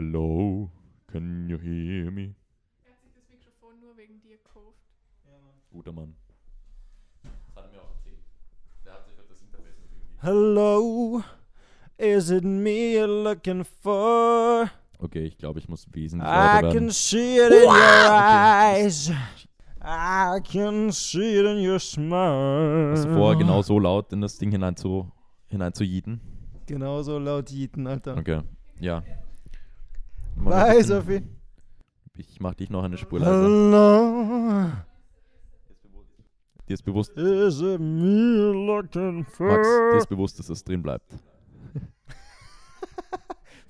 Hello, can you hear me? Er hat sich das Mikrofon nur wegen dir gekauft. Guter Mann. Das hat er mir auch erzählt. Der hat sich halt das Interface. Hello, is it me you're looking for? Okay, ich glaube, ich muss wesentlich I lauter can werden. see it in your Okay. eyes. I can see it in your smile. Hast du vorher genau so laut in das Ding hinein zu, hinein zu jieten? Genauso laut Jieten, Alter. Okay, ja. Bye, bisschen- Sophie. Ich mach dich noch eine Spur leiser. Hello, Dir ist bewusst, is Max, dir ist bewusst, dass es drin bleibt.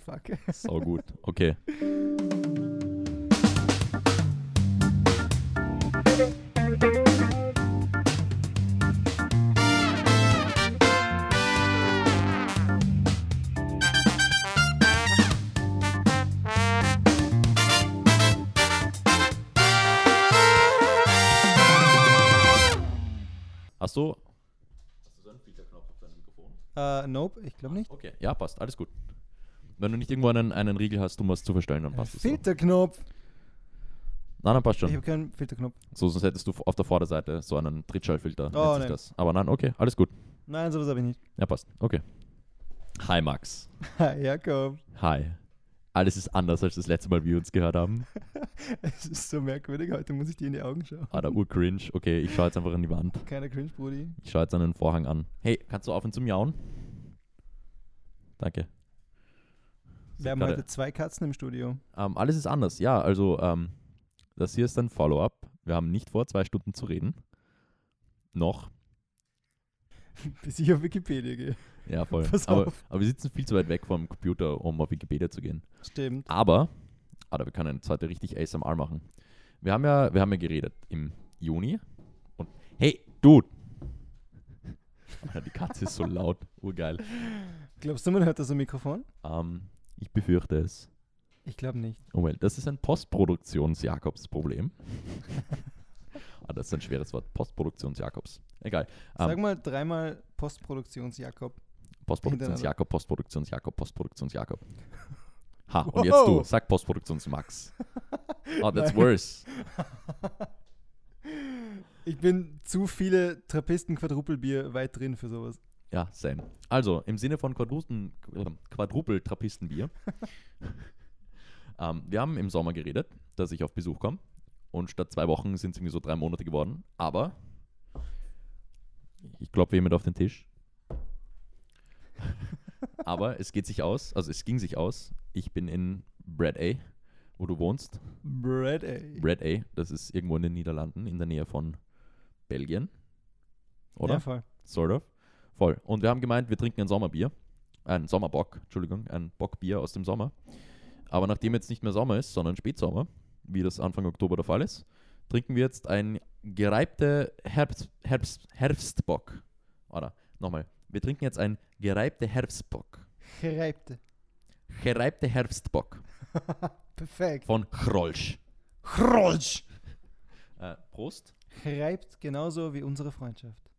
Fuck. Sau gut. Okay. Hast du. Hast du so einen Filterknopf auf deinem Mikrofon? Äh, nope, ich glaube nicht. Okay, ja, passt. Alles gut. Wenn du nicht irgendwo einen, einen Riegel hast, um was zu verstellen, dann passt es. So. Filterknopf. Nein, dann passt Ich schon. habe keinen Filterknopf. So, sonst hättest du auf der Vorderseite so einen Trittschallfilter. Oh, nennt sich nein. das. Aber nein, okay, alles gut. Nein, sowas habe ich nicht. Ja, passt. Okay. Hi, Max. Hi, Jakob. Hi. Alles ist anders als das letzte Mal, wie wir uns gehört haben. Es ist so merkwürdig. Heute muss ich dir in die Augen schauen. Ah, der Ur-Cringe. Okay, ich schaue jetzt einfach an die Wand. Keiner Cringe, Brudi. Ich schaue jetzt an den Vorhang an. Hey, kannst du aufhören zu miauen? Danke. Wir haben heute zwei Katzen im Studio. Ähm, alles ist anders. Ja, also ähm, das hier ist ein Follow-up. Wir haben nicht vor, zwei Stunden zu reden. Noch. Bis ich auf Wikipedia gehe. Ja, voll. Aber, aber wir sitzen viel zu weit weg vom Computer, um auf Wikipedia zu gehen. Stimmt. Aber, Alter, wir können jetzt heute richtig ASMR machen. Wir haben ja, wir haben ja geredet im Juni. Und hey, Dude! Alter, die Katze ist so laut. Urgeil. Glaubst du, man hört das am Mikrofon? Ähm, ich befürchte es. Ich glaube nicht. Oh, well, das ist ein Postproduktions-Jakobs-Problem. ah, das ist ein schweres Wort. Postproduktions-Jakobs. Egal. Ähm, Sag mal dreimal Postproduktions-Jakob. Postproduktions-Jakob, Postproduktions-Jakob, Postproduktions-Jakob. Ha, und jetzt du. Wow. Sag Postproduktions-Max. Oh, that's worse. Ich bin zu viele Trappisten-Quadrupelbier weit drin für sowas. Ja, same. Also, im Sinne von Quadrusten, Quadrupel-Trappistenbier. ähm, wir haben im Sommer geredet, dass ich auf Besuch komme. Und statt zwei Wochen sind es irgendwie so drei Monate geworden. Aber ich glaube jemand auf den Tisch. Aber es geht sich aus, also es ging sich aus. Ich bin in Brad A, wo du wohnst. Brad, ey. Brad A, das ist irgendwo in den Niederlanden, in der Nähe von Belgien. Oder? Ja, voll. Sort of. Voll. Und wir haben gemeint, wir trinken ein Sommerbier. Ein Sommerbock, Entschuldigung, ein Bockbier aus dem Sommer. Aber nachdem jetzt nicht mehr Sommer ist, sondern Spätsommer, wie das Anfang Oktober der Fall ist, trinken wir jetzt ein gereibte Herbst, Herbst, Herbstbock. Oder nochmal, wir trinken jetzt ein gereibte Herbstbock. Gereibte. Gereibte Herbstbock Perfekt. von Chrolsch. Chrolsch. Äh, Prost. Gereibt genauso wie unsere Freundschaft.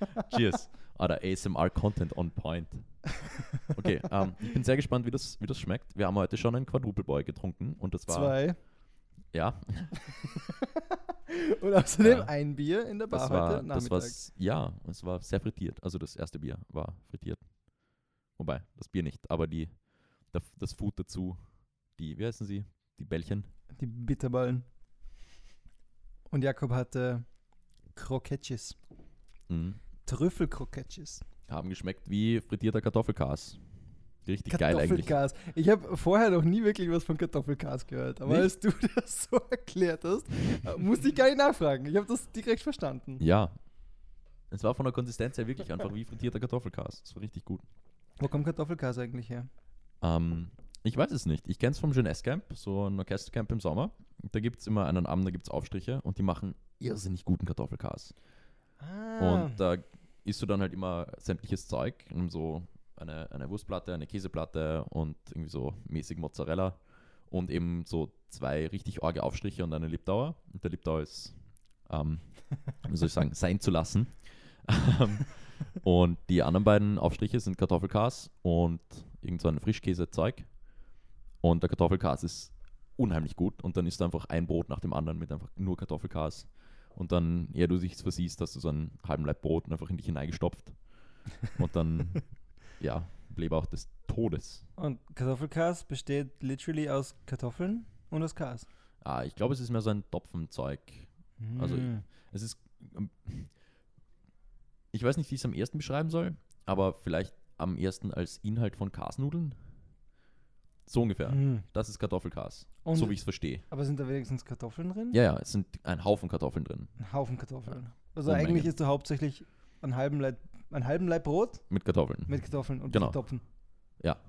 Cheers. Oder ASMR-Content on point. Okay, ähm, ich bin sehr gespannt, wie das, wie das schmeckt. Wir haben heute schon einen Quadruple-Boy getrunken und das war. Zwei. Ja, Und außerdem Ja. ein Bier in der Bar das heute war, das Nachmittag. war, s- ja, es war sehr frittiert. Also das erste Bier war frittiert. Wobei, das Bier nicht, aber die, das Food dazu, die, wie heißen sie? Die Bällchen. Die Bitterballen. Und Jakob hatte Croquettes. Mhm. Trüffelcroquettes. Haben geschmeckt wie frittierter Kartoffelkas. Richtig geil eigentlich. Kartoffelkas. Ich habe vorher noch nie wirklich was von Kartoffelkas gehört. Aber Nicht? als du das so erklärt hast, äh, musste ich gar nicht nachfragen. Ich habe das direkt verstanden. Ja. Es war von der Konsistenz her wirklich einfach wie frittierter Kartoffelkas. Das war richtig gut. Wo kommt Kartoffelkas eigentlich her? Ähm, ich weiß es nicht. Ich kenne es vom Jeunesse Camp, so ein Orchestercamp im Sommer. Da gibt es immer einen Abend, da gibt es Aufstriche und die machen irrsinnig guten Kartoffelkas. Ah, Und da isst du dann halt immer sämtliches Zeug, so eine, eine Wurstplatte, eine Käseplatte und irgendwie so mäßig Mozzarella und eben so zwei richtig arge Aufstriche und eine Lipdauer. Und der Lipdauer ist, ähm, wie soll ich sagen, sein zu lassen. Ähm, und die anderen beiden Aufstriche sind Kartoffelkas und irgend so ein Frischkäsezeug. Und der Kartoffelkas ist unheimlich gut. Und dann isst du einfach ein Brot nach dem anderen mit einfach nur Kartoffelkas. Und dann, ehe du dich versiehst, hast du so einen halben Laib Brot einfach in dich hineingestopft. Und dann, ja, blieb auch des Todes. Und Kartoffelkas besteht literally aus Kartoffeln und aus Kas. Ah, ich glaube, es ist mehr so ein Topfenzeug. Also, Mm. Es ist. ähm, Ich weiß nicht, wie ich es am ersten beschreiben soll, aber vielleicht am ersten als Inhalt von Kasnudeln. So ungefähr. Mm. Das ist Kartoffelkas. Und- so wie ich es verstehe. Aber sind da wenigstens Kartoffeln drin? Ja, ja, es sind ein Haufen Kartoffeln drin. Ein Haufen Kartoffeln. Also Unmengen. eigentlich isst du hauptsächlich einen halben Leib, einen halben Leib Brot Mit Kartoffeln. mit Kartoffeln und Genau. Topfen. Ja.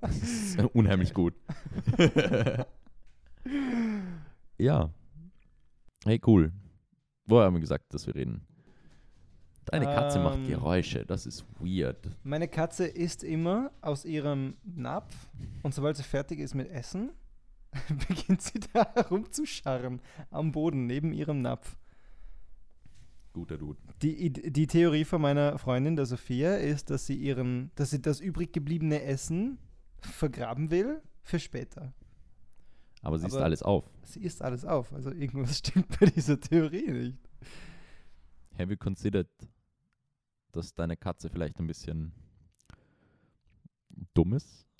Das ist unheimlich gut. ja. Hey, cool. Woher haben wir gesagt, dass wir reden? Deine Katze macht Ähm. Geräusche. Das ist weird. Meine Katze isst immer aus ihrem Napf und sobald sie fertig ist mit Essen, beginnt sie da herumzuscharren am Boden neben ihrem Napf. Guter Dude. Die, die Theorie von meiner Freundin, der Sophia, ist, dass sie ihren, dass sie das übrig gebliebene Essen vergraben will für später. Aber sie isst alles auf. Sie isst alles auf. Also irgendwas stimmt bei dieser Theorie nicht. Have you considered, dass deine Katze vielleicht ein bisschen dumm ist?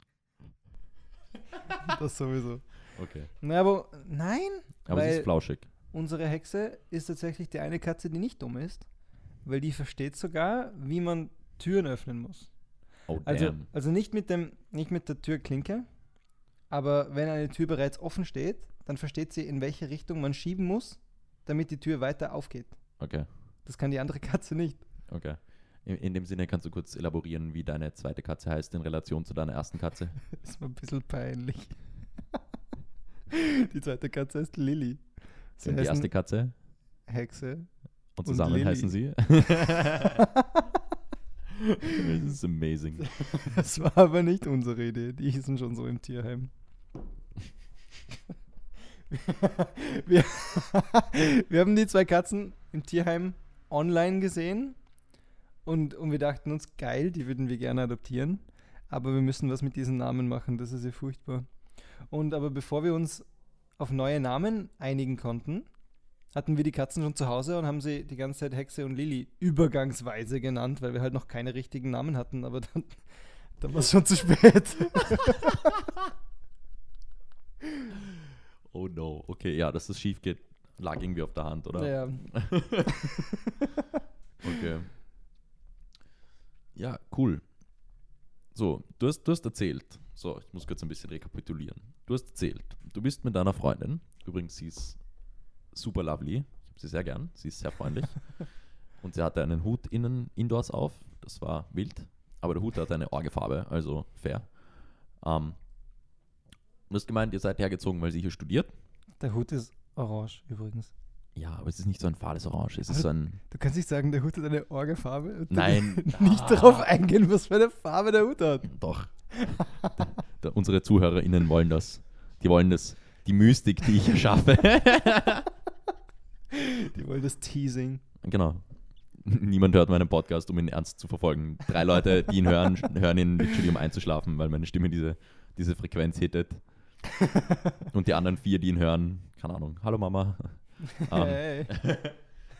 Das sowieso. Okay. Na, aber nein, Aber sie ist flauschig. Unsere Hexe ist tatsächlich die eine Katze, die nicht dumm ist, weil die versteht sogar, wie man Türen öffnen muss. Oh, Also, damn. also nicht mit dem, nicht mit der Türklinke, aber wenn eine Tür bereits offen steht, dann versteht sie, in welche Richtung man schieben muss, damit die Tür weiter aufgeht. Okay, Das kann die andere Katze nicht. okay. In, in dem Sinne kannst du kurz elaborieren, wie deine zweite Katze heißt in Relation zu deiner ersten Katze. Ist mir ein bisschen peinlich. Die zweite Katze heißt Lilly. Sie Und die erste Katze Hexe. und Und zusammen Lilly. heißen sie. Das ist amazing. Das war aber nicht unsere Idee. Die hießen schon so im Tierheim. Wir, wir haben die zwei Katzen im Tierheim online gesehen und, und wir dachten uns, geil, die würden wir gerne adoptieren, aber wir müssen was mit diesen Namen machen, das ist ja furchtbar. Und aber bevor wir uns auf neue Namen einigen konnten, hatten wir die Katzen schon zu Hause und haben sie die ganze Zeit Hexe und Lilly übergangsweise genannt, weil wir halt noch keine richtigen Namen hatten, aber dann, dann war es schon zu spät. Oh no. Okay, ja, dass das schief geht, lag irgendwie auf der Hand, oder? Ja. Okay. Ja, cool. So, du hast, du hast erzählt. So, ich muss kurz ein bisschen rekapitulieren. Du hast erzählt, du bist mit deiner Freundin. Übrigens, sie ist super lovely. Ich habe sie sehr gern. Sie ist sehr freundlich. Und sie hatte einen Hut innen, indoors auf. Das war wild. Aber der Hut hatte eine Orgefarbe, also fair. Ähm, du hast gemeint, ihr seid hergezogen, weil sie hier studiert. Der Hut ist orange übrigens. Ja, aber es ist nicht so ein fahles Orange. Es ist Aber so ein. Du kannst nicht sagen, der Hut hat eine Orgefarbe. und Nein. Nicht Ah. darauf eingehen, was für eine Farbe der Hut hat. Doch. da, da, unsere ZuhörerInnen wollen das. Die wollen das. Die Mystik, die ich erschaffe. Die wollen das Teasing. genau. Niemand hört meinen Podcast, um ihn ernst zu verfolgen. Drei Leute, die ihn hören, hören ihn literally, um einzuschlafen, weil meine Stimme diese, diese Frequenz hittet. Und die anderen vier, die ihn hören, keine Ahnung. Hallo Mama. Ähm, Hey.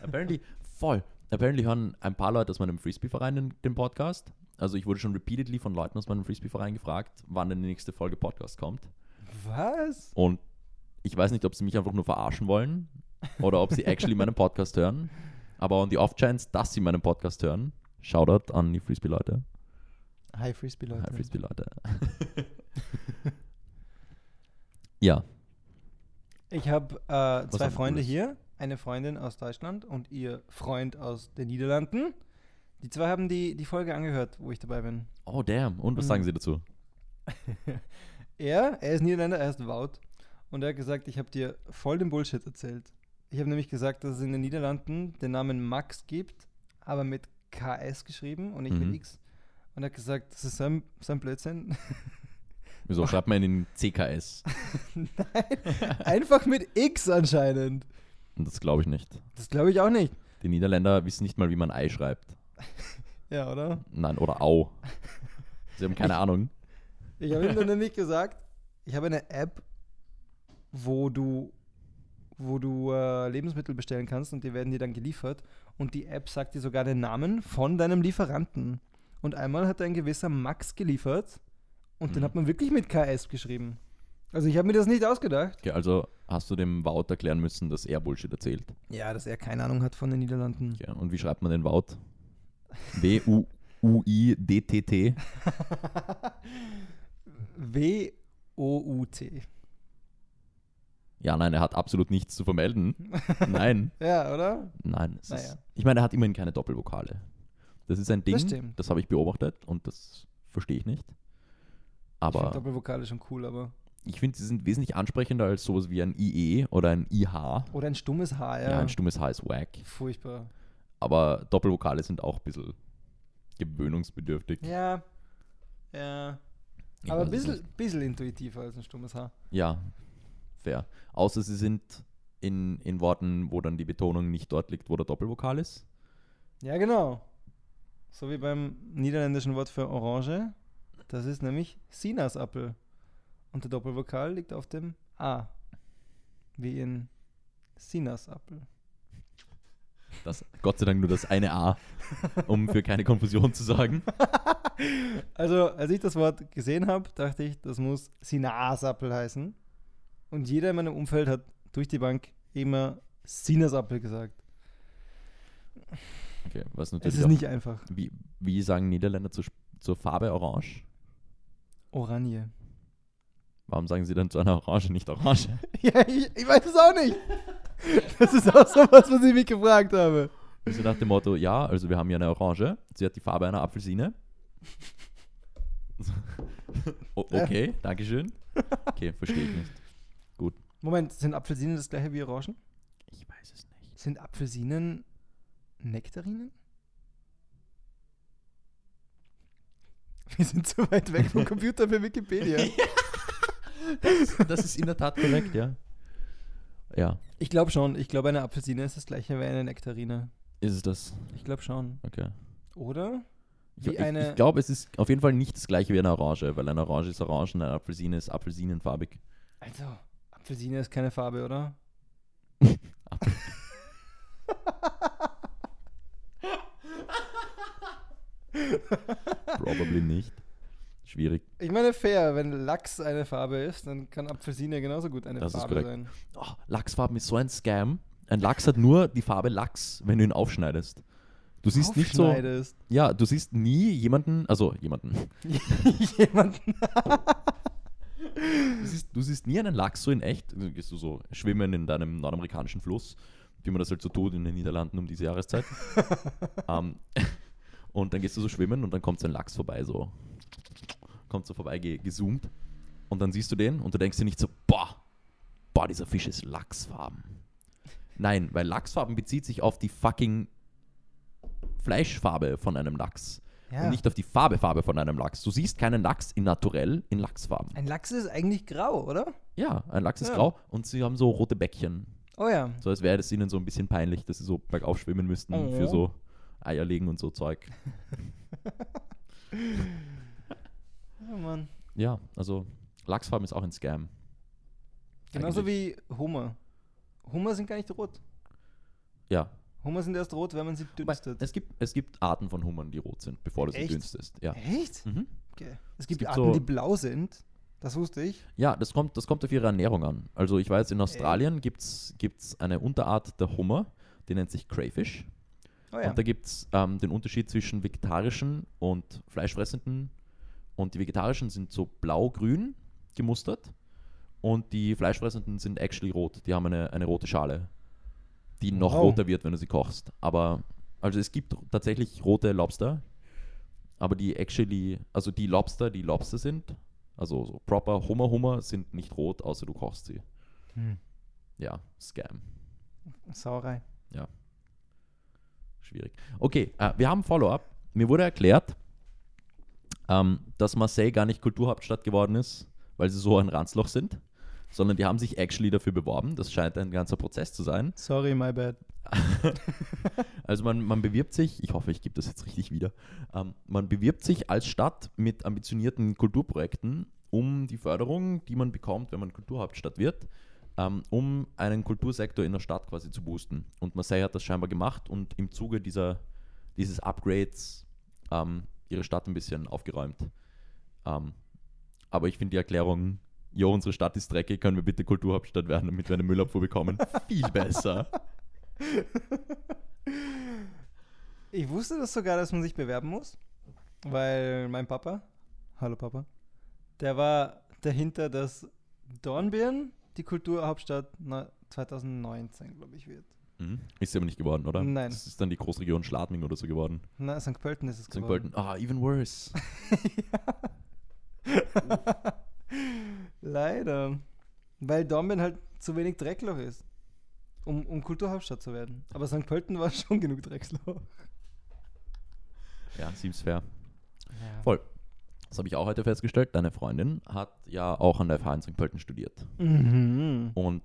Apparently, voll. Apparently hören ein paar Leute aus meinem Frisbee-Verein den, den Podcast. Also ich wurde schon repeatedly von Leuten aus meinem Frisbee-Verein gefragt, wann denn die nächste Folge Podcast kommt. Was? Und ich weiß nicht, ob sie mich einfach nur verarschen wollen oder ob sie actually meinen Podcast hören. Aber on the off chance, dass sie meinen Podcast hören, Shoutout an die Frisbee-Leute. Hi Frisbee, Leute. Hi Frisbee-Leute. ja, Ich habe äh, zwei Freunde Cooles? hier. Eine Freundin aus Deutschland und ihr Freund aus den Niederlanden. Die zwei haben die, die Folge angehört, wo ich dabei bin. oh damn. Und was Mhm. sagen sie dazu? Er, er ist Niederländer, er heißt Wout. Und er hat gesagt, ich habe dir voll den Bullshit erzählt. Ich habe nämlich gesagt, dass es in den Niederlanden den Namen Max gibt, aber mit KS geschrieben und nicht Mhm. mit X. Und er hat gesagt, das ist so ein, so ein Blödsinn. Wieso schreibt man in den CKS? Nein, einfach mit X anscheinend. Und das glaube ich nicht. Das glaube ich auch nicht. Die Niederländer wissen nicht mal, wie man Ei schreibt. Ja, oder? Nein, oder Au. Sie haben keine Ahnung. Ich habe ihm dann nämlich gesagt, ich habe eine App, wo du, wo du äh, Lebensmittel bestellen kannst und die werden dir dann geliefert. Und die App sagt dir sogar den Namen von deinem Lieferanten. Und einmal hat ein gewisser Max geliefert und den Mhm. hat man wirklich mit KS geschrieben. Also ich habe mir das nicht ausgedacht. Okay, also hast du dem Wout erklären müssen, dass er Bullshit erzählt. Ja, dass er keine Ahnung hat von den Niederlanden. Okay, und wie schreibt man den Wout? W-U-I-D-T-T. W-O-U-T. Ja, nein, er hat absolut nichts zu vermelden. Nein, Ja, oder? nein. Es Naja. ist, ich meine, er hat immerhin keine Doppelvokale. Das ist ein Ding, Das das, habe ich beobachtet und das verstehe ich nicht. Ich finde Aber Doppelvokale schon cool, aber. ich finde, sie sind wesentlich ansprechender als sowas wie ein IE oder ein IH. Oder ein stummes H, ja. Ja, ein stummes H ist wack. Furchtbar. Aber Doppelvokale sind auch ein bisschen gewöhnungsbedürftig. Ja. Ja. Ich aber ein bisschen, bisschen intuitiver als ein stummes H. Ja, fair. Außer sie sind in, in Worten, wo dann die Betonung nicht dort liegt, wo der Doppelvokal ist. Ja, genau. So wie beim niederländischen Wort für Orange. Das ist nämlich Sinasapfel. Und der Doppelvokal liegt auf dem A. Wie in Sinasapfel. Das, Gott sei Dank nur das eine A, um für keine Konfusion zu sagen. Also, als ich das Wort gesehen habe, dachte ich, das muss Sinasapfel heißen. Und jeder in meinem Umfeld hat durch die Bank immer Sinasapfel gesagt. Okay, was Es natürlich ist auch, nicht einfach. wie, wie sagen Niederländer Sp- zur Farbe Orange? Oranje. Warum sagen sie dann zu einer Orange nicht Orange? Ja, ich, ich weiß es auch nicht. Das ist auch so was, was ich mich gefragt habe. Also nach dem Motto, ja, also wir haben hier eine Orange, sie hat die Farbe einer Apfelsine. o okay, Dankeschön. Okay, verstehe ich nicht. Moment, sind Apfelsinen das gleiche wie Orangen? Ich weiß es nicht. Sind Apfelsinen Nektarinen? Wir sind zu weit weg vom Computer für Wikipedia. Das ist in der Tat korrekt, ja. Ja, Ich glaube schon. Ich glaube, eine Apfelsine ist das gleiche wie eine Nektarine. ist es das? Ich glaube schon. Okay. Oder? Ich, Wie ich, eine- ich glaube, es ist auf jeden Fall nicht das gleiche wie eine Orange, weil eine Orange ist orange und eine Apfelsine ist apfelsinenfarbig. Also, Apfelsine ist keine Farbe, oder? Apfel- Probably nicht. Schwierig. Ich meine, fair, wenn Lachs eine Farbe ist, dann kann Apfelsine genauso gut eine Das ist Farbe korrekt. sein. Oh, Lachsfarben ist so ein Scam. Ein Lachs hat nur die Farbe Lachs, wenn du ihn aufschneidest. Du siehst nicht so. Ja, du siehst nie jemanden, also jemanden. Jemanden. Du siehst, du siehst nie einen Lachs so in echt. Du gehst du so schwimmen in deinem nordamerikanischen Fluss, wie man das halt so tut in den Niederlanden um diese Jahreszeit. Ähm, und dann gehst du so schwimmen und dann kommt so ein Lachs vorbei, so. Kommt so vorbei ge gezoomt. Und dann siehst du den und du denkst dir nicht so, boah, boah, dieser Fisch ist Lachsfarben. Nein, weil Lachsfarben bezieht sich auf die fucking Fleischfarbe von einem Lachs. Ja. Und nicht auf die Farbe, Farbe von einem Lachs. Du siehst keinen Lachs in naturell in Lachsfarben. Ein Lachs ist eigentlich grau, oder? Ja, ein Lachs ist Ja. grau und sie haben so rote Bäckchen. Oh ja. So als wäre es ihnen so ein bisschen peinlich, dass sie so bergauf schwimmen müssten Oh. für so Eier legen und so Zeug. Oh Mann. Ja, also Lachsfarben ist auch ein Scam. Genauso Eigentlich. wie Hummer. Hummer sind gar nicht rot. Ja. Hummer sind erst rot, wenn man sie dünstet. Es gibt, es gibt Arten von Hummern, die rot sind, bevor du sie Echt? dünstest. Ja. Echt? Mhm. Okay. Es gibt gibt Arten, so- die blau sind. Das wusste ich. Ja, das kommt, das kommt auf ihre Ernährung an. Also ich weiß, in Australien gibt es eine Unterart der Hummer, die nennt sich Crayfish. Oh ja. Und da gibt es ähm, den Unterschied zwischen vegetarischen und fleischfressenden. Und die vegetarischen sind so blau-grün gemustert und die fleischfressenden sind actually rot. Die haben eine, eine rote Schale, die noch Wow. roter wird, wenn du sie kochst. Aber, also es gibt tatsächlich rote Lobster, aber die actually, also die Lobster, die Lobster sind, also so proper Hummer-Hummer, sind nicht rot, außer du kochst sie. Hm. Ja, Scam. Sauerei. Schwierig. Okay, äh, wir haben Follow-up. Mir wurde erklärt, ähm, dass Marseille gar nicht Kulturhauptstadt geworden ist, weil sie so ein Ranzloch sind, sondern die haben sich actually dafür beworben. Das scheint ein ganzer Prozess zu sein. Sorry, my bad. also man, man bewirbt sich, ich hoffe, ich gebe das jetzt richtig wieder, ähm, man bewirbt sich als Stadt mit ambitionierten Kulturprojekten um die Förderung, die man bekommt, wenn man Kulturhauptstadt wird, um einen Kultursektor in der Stadt quasi zu boosten. Und Marseille hat das scheinbar gemacht und im Zuge dieser, dieses Upgrades ähm, ihre Stadt ein bisschen aufgeräumt. Ähm, aber ich finde die Erklärung, jo, unsere Stadt ist dreckig, können wir bitte Kulturhauptstadt werden, damit wir eine Müllabfuhr bekommen, viel besser. Ich wusste das sogar, dass man sich bewerben muss, weil mein Papa, hallo Papa, der war dahinter, dass Dornbirn die Kulturhauptstadt 2019, glaube ich, wird. Mhm. Ist sie aber nicht geworden, oder? Nein. Das ist dann die Großregion Schladming oder so geworden. Na, St. Pölten ist es St. geworden. Pölten. Ah, even worse. Leider. Weil Dornbirn halt zu wenig Dreckloch ist, um, um Kulturhauptstadt zu werden. Aber St. Pölten war schon genug Drecksloch. Ja, seems fair. Ja. Voll. Das habe ich auch heute festgestellt. Deine Freundin hat ja auch an der FH in St. Pölten studiert. Mhm. Und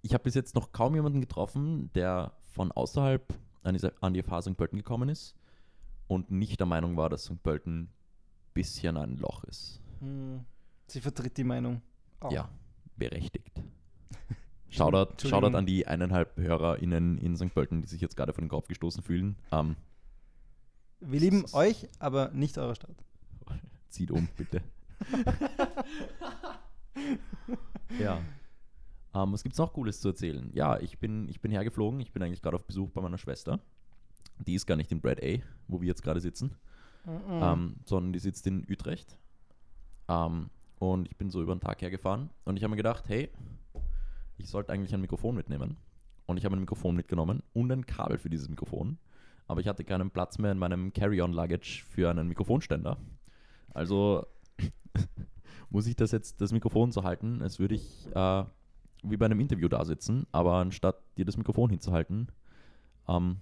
ich habe bis jetzt noch kaum jemanden getroffen, der von außerhalb an die, FH St. Pölten gekommen ist und nicht der Meinung war, dass St. Pölten ein bisschen ein Loch ist. Hm. Sie vertritt die Meinung. auch. Ja, berechtigt. Shoutout. Shoutout an die eineinhalb HörerInnen in St. Pölten, die sich jetzt gerade vor den Kopf gestoßen fühlen. Ähm, Wir lieben euch, aber nicht eure Stadt. zieht um, bitte. ja. Ähm, was gibt es noch Cooles zu erzählen? Ja, ich bin, ich bin hergeflogen. Ich bin eigentlich gerade auf Besuch bei meiner Schwester. Die ist gar nicht in Brad A, wo wir jetzt gerade sitzen, Mhm. ähm, sondern die sitzt in Utrecht. Ähm, und ich bin so über den Tag hergefahren und ich habe mir gedacht, hey, ich sollte eigentlich ein Mikrofon mitnehmen. Und ich habe ein Mikrofon mitgenommen und ein Kabel für dieses Mikrofon. Aber ich hatte keinen Platz mehr in meinem Carry-on-Luggage für einen Mikrofonständer. Also muss ich das jetzt, das Mikrofon so halten, als würde ich äh, wie bei einem Interview da sitzen, aber anstatt dir das Mikrofon hinzuhalten, ähm,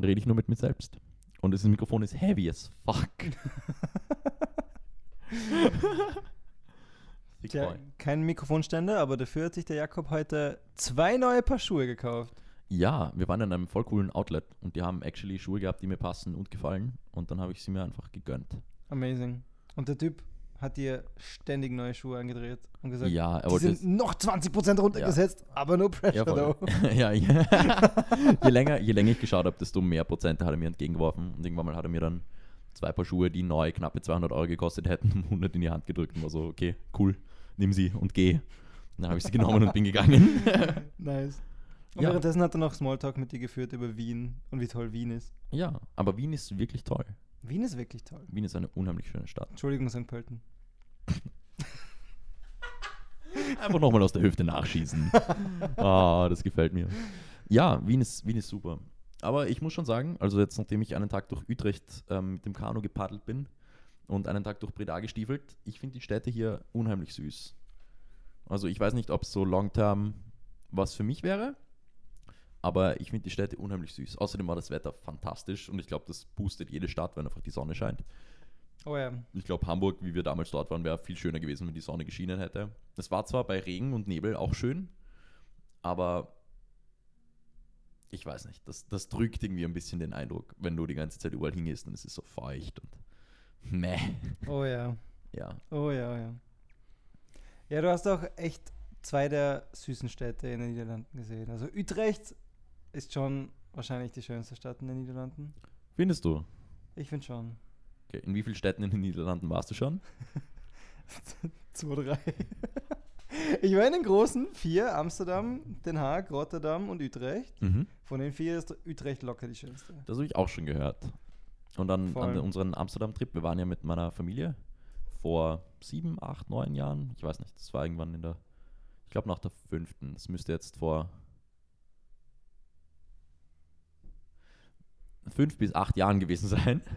rede ich nur mit mir selbst. Und das Mikrofon ist heavy as fuck. Tja, kein Mikrofonständer, aber dafür hat sich der Jakob heute zwei neue Paar Schuhe gekauft. Ja, wir waren in einem voll coolen Outlet und die haben actually Schuhe gehabt, die mir passen und gefallen. Und dann habe ich sie mir einfach gegönnt. Amazing. Und der Typ hat dir ständig neue Schuhe angedreht und gesagt, Ja, er die sind noch 20% runtergesetzt, aber no pressure Ja, though. ja, ja. je, länger, je länger ich geschaut habe, desto mehr Prozente hat er mir entgegengeworfen. Und irgendwann mal hat er mir dann zwei Paar Schuhe, die neu knappe 200 Euro gekostet hätten, um 100 in die Hand gedrückt und war so, okay, cool, nimm sie und geh. Und dann habe ich sie genommen und bin gegangen. Nice. Und Ja. währenddessen hat er noch Smalltalk mit dir geführt über Wien und wie toll Wien ist. ja, aber Wien ist wirklich toll. Wien ist wirklich toll. Wien ist eine unheimlich schöne Stadt. Entschuldigung, St. Pölten. Einfach nochmal aus der Hüfte nachschießen. Ah, das gefällt mir. Ja, Wien ist, Wien ist super. Aber ich muss schon sagen, also jetzt nachdem ich einen Tag durch Utrecht ähm, mit dem Kanu gepaddelt bin und einen Tag durch Breda gestiefelt, ich finde die Städte hier unheimlich süß. Also ich weiß nicht, ob es so long-term was für mich wäre, aber ich finde die Städte unheimlich süß. Außerdem war das Wetter fantastisch und ich glaube, das boostet jede Stadt, wenn einfach die Sonne scheint. Oh ja. Ich glaube, Hamburg, wie wir damals dort waren, wäre viel schöner gewesen, wenn die Sonne geschienen hätte. Es war zwar bei Regen und Nebel auch schön, aber ich weiß nicht, das, das drückt irgendwie ein bisschen den Eindruck, wenn du die ganze Zeit überall hingehst und es ist so feucht und meh. Oh ja. Ja, Oh ja, oh ja. Ja, du hast auch echt zwei der süßen Städte in den Niederlanden gesehen. Also Utrecht ist schon wahrscheinlich die schönste Stadt in den Niederlanden. findest du? Ich finde schon. Okay. In wie vielen Städten in den Niederlanden warst du schon? Zwei, drei. Ich war in den großen vier, Amsterdam, Den Haag, Rotterdam und Utrecht. Mhm. Von den vier ist Utrecht locker die schönste. Das habe ich auch schon gehört. Und dann Voll. an unseren Amsterdam-Trip, wir waren ja mit meiner Familie vor sieben, acht, neun Jahren. Ich weiß nicht, das war irgendwann in der, ich glaube nach der fünften. Das müsste jetzt vor fünf bis acht Jahren gewesen sein.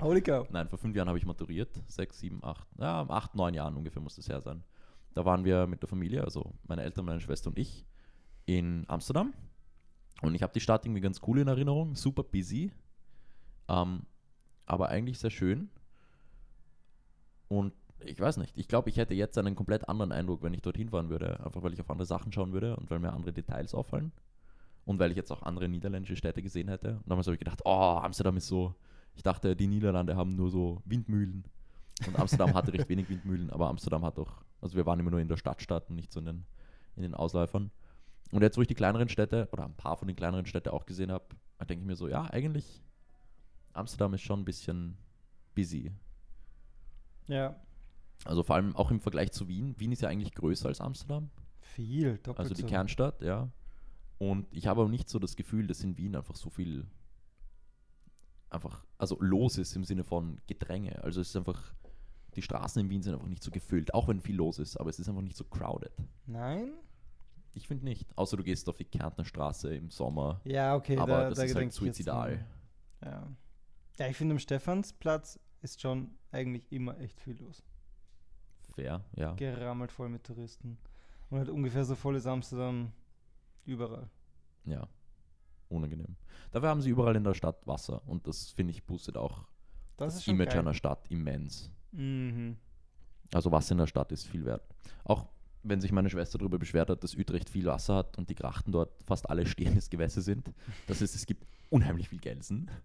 Holy cow. Nein, vor fünf Jahren habe ich maturiert. Sechs, sieben, acht, ja, acht, neun Jahren ungefähr muss das her sein. Da waren wir mit der Familie, also meine Eltern, meine Schwester und ich, in Amsterdam. Und ich habe die Stadt irgendwie ganz cool in Erinnerung, super busy, ähm, aber eigentlich sehr schön. Und ich weiß nicht. Ich glaube, ich hätte jetzt einen komplett anderen Eindruck, wenn ich dorthin fahren würde. Einfach weil ich auf andere Sachen schauen würde und weil mir andere Details auffallen. Und weil ich jetzt auch andere niederländische Städte gesehen hätte. Und damals habe ich gedacht, oh, Amsterdam ist so. Ich dachte, die Niederlande haben nur so Windmühlen. Und Amsterdam hatte recht wenig Windmühlen, aber Amsterdam hat auch, also wir waren immer nur in der Stadtstadt und nicht so in den, in den Ausläufern. Und jetzt, wo ich die kleineren Städte oder ein paar von den kleineren Städten auch gesehen habe, denke ich mir so, ja, eigentlich Amsterdam ist schon ein bisschen busy. Ja, Also vor allem auch im Vergleich zu Wien. Wien ist ja eigentlich größer als Amsterdam, viel, doppelt also die so. Kernstadt, ja. Und ich habe aber nicht so das Gefühl, dass in Wien einfach so viel einfach, also los ist im Sinne von Gedränge. Also es ist einfach, die Straßen in Wien sind einfach nicht so gefüllt, auch wenn viel los ist, aber es ist einfach nicht so crowded. Nein? Ich finde nicht. Außer du gehst auf die Kärntner Straße im Sommer. Ja, okay, aber da, das da ist halt suizidal. Ja. ja, ich finde, am Stephansplatz ist schon eigentlich immer echt viel los. Fair, ja. Gerammelt voll mit Touristen. Und halt ungefähr so voll ist Amsterdam überall. Ja. Unangenehm. Dafür haben sie überall in der Stadt Wasser und das finde ich boostet auch Das, das, ist Image geil. einer Stadt immens. Mhm. Also Wasser in der Stadt ist viel wert. Auch wenn sich meine Schwester darüber beschwert hat, dass Utrecht viel Wasser hat und die Grachten dort fast alle stehendes Gewässer sind. Das heißt, es gibt unheimlich viel Gelsen.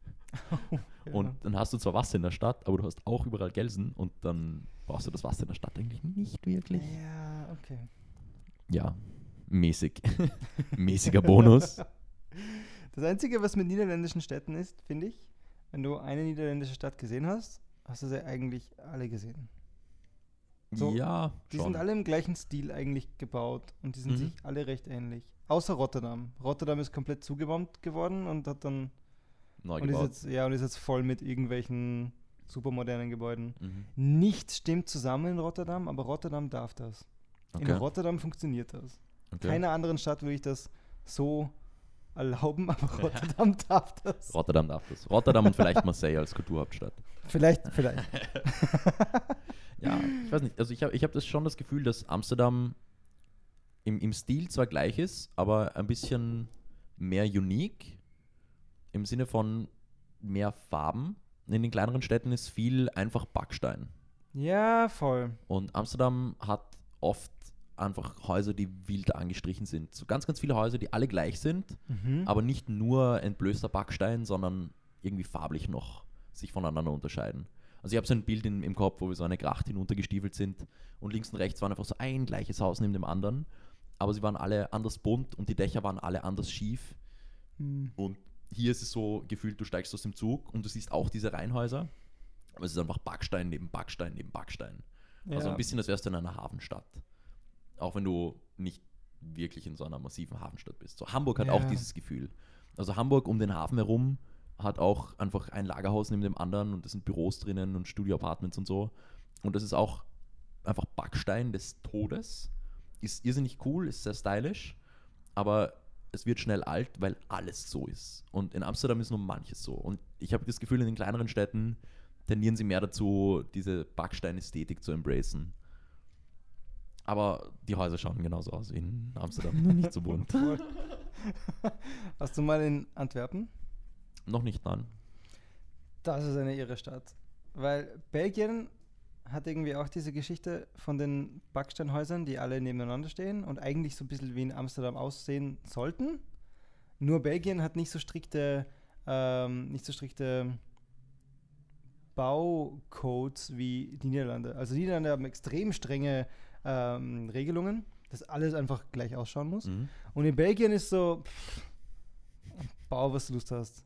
Ja. Und dann hast du zwar Wasser in der Stadt, aber du hast auch überall Gelsen und dann brauchst du das Wasser in der Stadt eigentlich nicht wirklich. Ja, okay. Ja, mäßig. Mäßiger Bonus. Das Einzige, was mit niederländischen Städten ist, finde ich, wenn du eine niederländische Stadt gesehen hast, hast du sie eigentlich alle gesehen. So, ja, Die schon. sind alle im gleichen Stil eigentlich gebaut und die sind Mhm. sich alle recht ähnlich. Außer Rotterdam. Rotterdam ist komplett zugebombt geworden und hat dann neu und ist jetzt, ja, und ist jetzt voll mit irgendwelchen supermodernen Gebäuden. Mhm. Nichts stimmt zusammen in Rotterdam, aber Rotterdam darf das. In Okay. Rotterdam funktioniert das. Okay. Keiner anderen Stadt würde ich das so erlauben, aber Rotterdam darf das. Rotterdam darf das. Rotterdam und vielleicht Marseille als Kulturhauptstadt. Vielleicht, vielleicht. Ja, ich weiß nicht. Also ich habe ich hab das schon das Gefühl, dass Amsterdam im, im Stil zwar gleich ist, aber ein bisschen mehr unique im Sinne von mehr Farben. In den kleineren Städten ist viel einfach Backstein. Ja, voll. Und Amsterdam hat oft einfach Häuser, die wild angestrichen sind. So ganz, ganz viele Häuser, die alle gleich sind, Mhm. aber nicht nur entblößter Backstein, sondern irgendwie farblich noch sich voneinander unterscheiden. Also ich habe so ein Bild in, im Kopf, wo wir so eine Gracht hinuntergestiefelt sind und links und rechts waren einfach so ein gleiches Haus neben dem anderen, aber sie waren alle anders bunt und die Dächer waren alle anders schief. Hm. Und hier ist es so gefühlt, du steigst aus dem Zug und du siehst auch diese Reihenhäuser, aber es ist einfach Backstein neben Backstein neben Backstein. Also Ja. ein bisschen, als wärst du in einer Hafenstadt. Auch wenn du nicht wirklich in so einer massiven Hafenstadt bist. So Hamburg hat auch Ja. dieses Gefühl. Also Hamburg um den Hafen herum hat auch einfach ein Lagerhaus neben dem anderen und es sind Büros drinnen und Studio-Apartments und so. Und das ist auch einfach Backstein des Todes. Ist irrsinnig cool, ist sehr stylisch, aber es wird schnell alt, weil alles so ist. Und in Amsterdam ist nur manches so. Und ich habe das Gefühl, in den kleineren Städten tendieren sie mehr dazu, diese Backstein-Ästhetik zu embracen. Aber die Häuser schauen genauso aus wie in Amsterdam, nur nicht so bunt. Hast du mal in Antwerpen? Noch nicht, nein. Das ist eine irre Stadt. Weil Belgien hat irgendwie auch diese Geschichte von den Backsteinhäusern, die alle nebeneinander stehen und eigentlich so ein bisschen wie in Amsterdam aussehen sollten. Nur Belgien hat nicht so strikte, ähm, nicht so strikte Baucodes wie die Niederlande. Also die Niederlande haben extrem strenge ähm, Regelungen, dass alles einfach gleich ausschauen muss. Mhm. Und in Belgien ist so, pff, bau, was du Lust hast.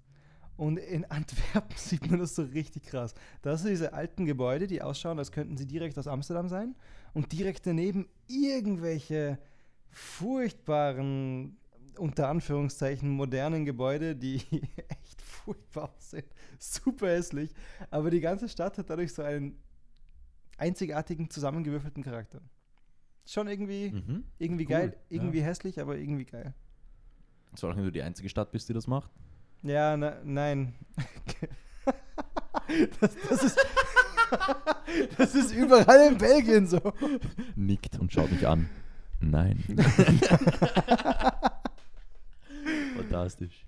Und in Antwerpen sieht man das so richtig krass. Da hast du diese alten Gebäude, die ausschauen, als könnten sie direkt aus Amsterdam sein. Und direkt daneben irgendwelche furchtbaren, unter Anführungszeichen, modernen Gebäude, die echt furchtbar aussehen. Super hässlich. Aber die ganze Stadt hat dadurch so einen einzigartigen, zusammengewürfelten Charakter. Schon irgendwie, Mhm. irgendwie Cool, geil, ja. irgendwie hässlich, aber irgendwie geil. Solange du die einzige Stadt bist, die das macht. Ja, na, nein. das, das, ist, das ist überall in Belgien so. Nickt und schaut mich an. Nein. Fantastisch.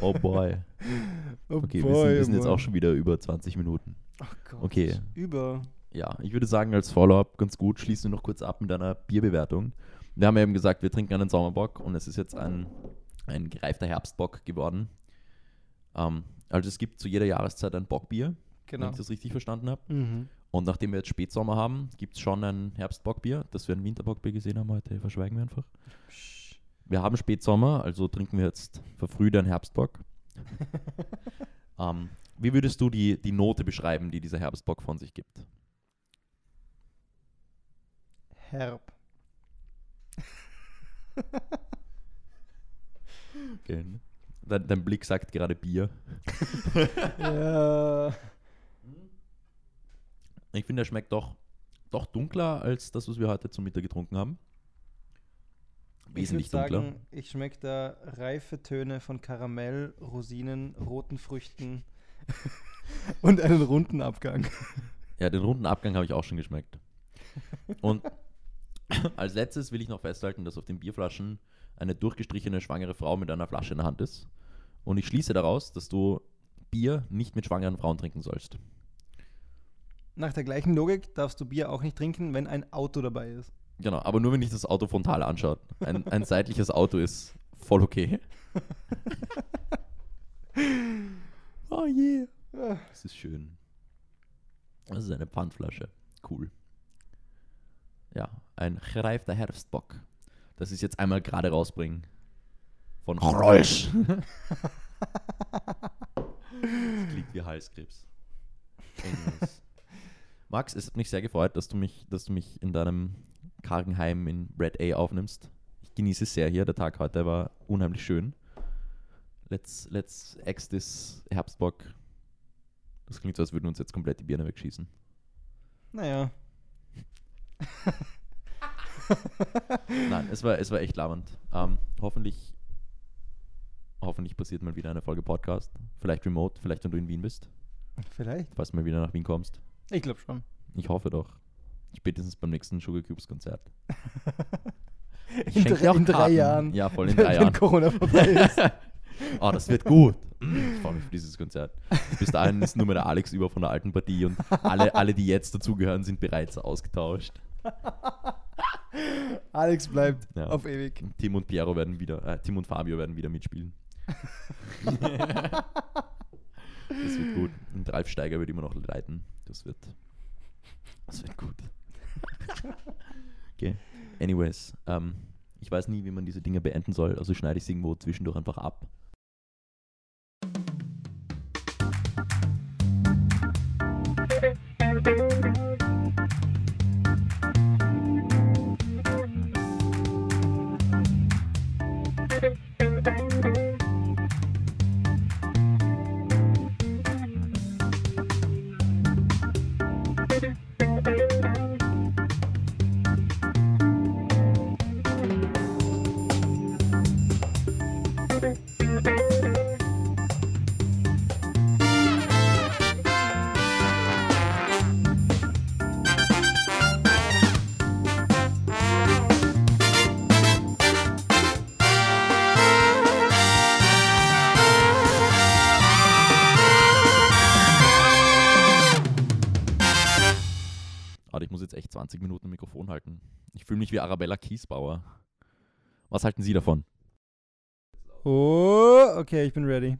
Oh boy. Oh Okay, boy, wir sind, wir sind jetzt Mann. auch schon wieder über 20 Minuten. Oh Gott. Okay. Über. Ja, ich würde sagen, als Follow-up ganz gut, schließen wir noch kurz ab mit einer Bierbewertung. Wir haben ja eben gesagt, wir trinken einen Sommerbock und es ist jetzt ein, ein gereifter Herbstbock geworden. Ähm, also es gibt zu jeder Jahreszeit ein Bockbier, Genau. wenn ich das richtig verstanden habe. Mhm. Und nachdem wir jetzt Spätsommer haben, gibt es schon ein Herbstbockbier. Dass wir ein Winterbockbier gesehen haben heute, verschweigen wir einfach. Wir haben Spätsommer, also trinken wir jetzt verfrüht einen Herbstbock. ähm, wie würdest du die, die Note beschreiben, die dieser Herbstbock von sich gibt? Herb. Okay. Dein, dein Blick sagt gerade Bier. ja. Ich finde, er schmeckt doch, doch dunkler als das, was wir heute zum Mittag getrunken haben. Wesentlich ich dunkler. Sagen, ich schmecke da reife Töne von Karamell, Rosinen, roten Früchten und einen runden Abgang. Ja, den runden Abgang habe ich auch schon geschmeckt. Und als letztes will ich noch festhalten, dass auf den Bierflaschen eine durchgestrichene schwangere Frau mit einer Flasche in der Hand ist. Und ich schließe daraus, dass du Bier nicht mit schwangeren Frauen trinken sollst. Nach der gleichen Logik darfst du Bier auch nicht trinken, wenn ein Auto dabei ist. Genau, aber nur wenn dich das Auto frontal anschaut. Ein, ein seitliches Auto ist voll okay. oh je. Ah, Das ist schön. Das ist eine Pfandflasche. Cool. Ja, ein gereifter Herbstbock. Das ist jetzt einmal gerade rausbringen. Von Geräusch. das klingt wie Halskrebs. Anyways. Max, es hat mich sehr gefreut, dass du mich, dass du mich in deinem kargen Heim in Red A aufnimmst. Ich genieße es sehr hier. Der Tag heute war unheimlich schön. Let's, let's ex this Herbstbock. Das klingt so, als würden uns jetzt komplett die Birne wegschießen. naja. Nein, es war, es war echt labernd. Ähm, hoffentlich, hoffentlich passiert mal wieder eine Folge Podcast. Vielleicht remote, vielleicht wenn du in Wien bist, Vielleicht. falls du mal wieder nach Wien kommst. Ich glaube schon. Ich hoffe doch. Spätestens beim nächsten Sugar Cubes Konzert. Ich In, drei, in drei. Jahren. Ja, voll in drei Wenn Jahren. Corona vorbei ist. oh, das wird gut. Ich freue mich für dieses Konzert. Bis dahin ist nur mehr der Alex über von der alten Partie und alle, alle die jetzt dazugehören, sind bereits ausgetauscht. Alex bleibt Ja. auf ewig. Tim und Piero werden wieder, äh, Tim und Fabio werden wieder mitspielen. das wird gut. Und Ralf Steiger wird immer noch leiten. Das wird, das wird gut. okay. Anyways, ähm, ich weiß nie, wie man diese Dinge beenden soll, also schneide ich es irgendwo zwischendurch einfach ab. Ich fühle mich wie Arabella Kiesbauer. Was halten Sie davon? Oh, okay, ich bin ready.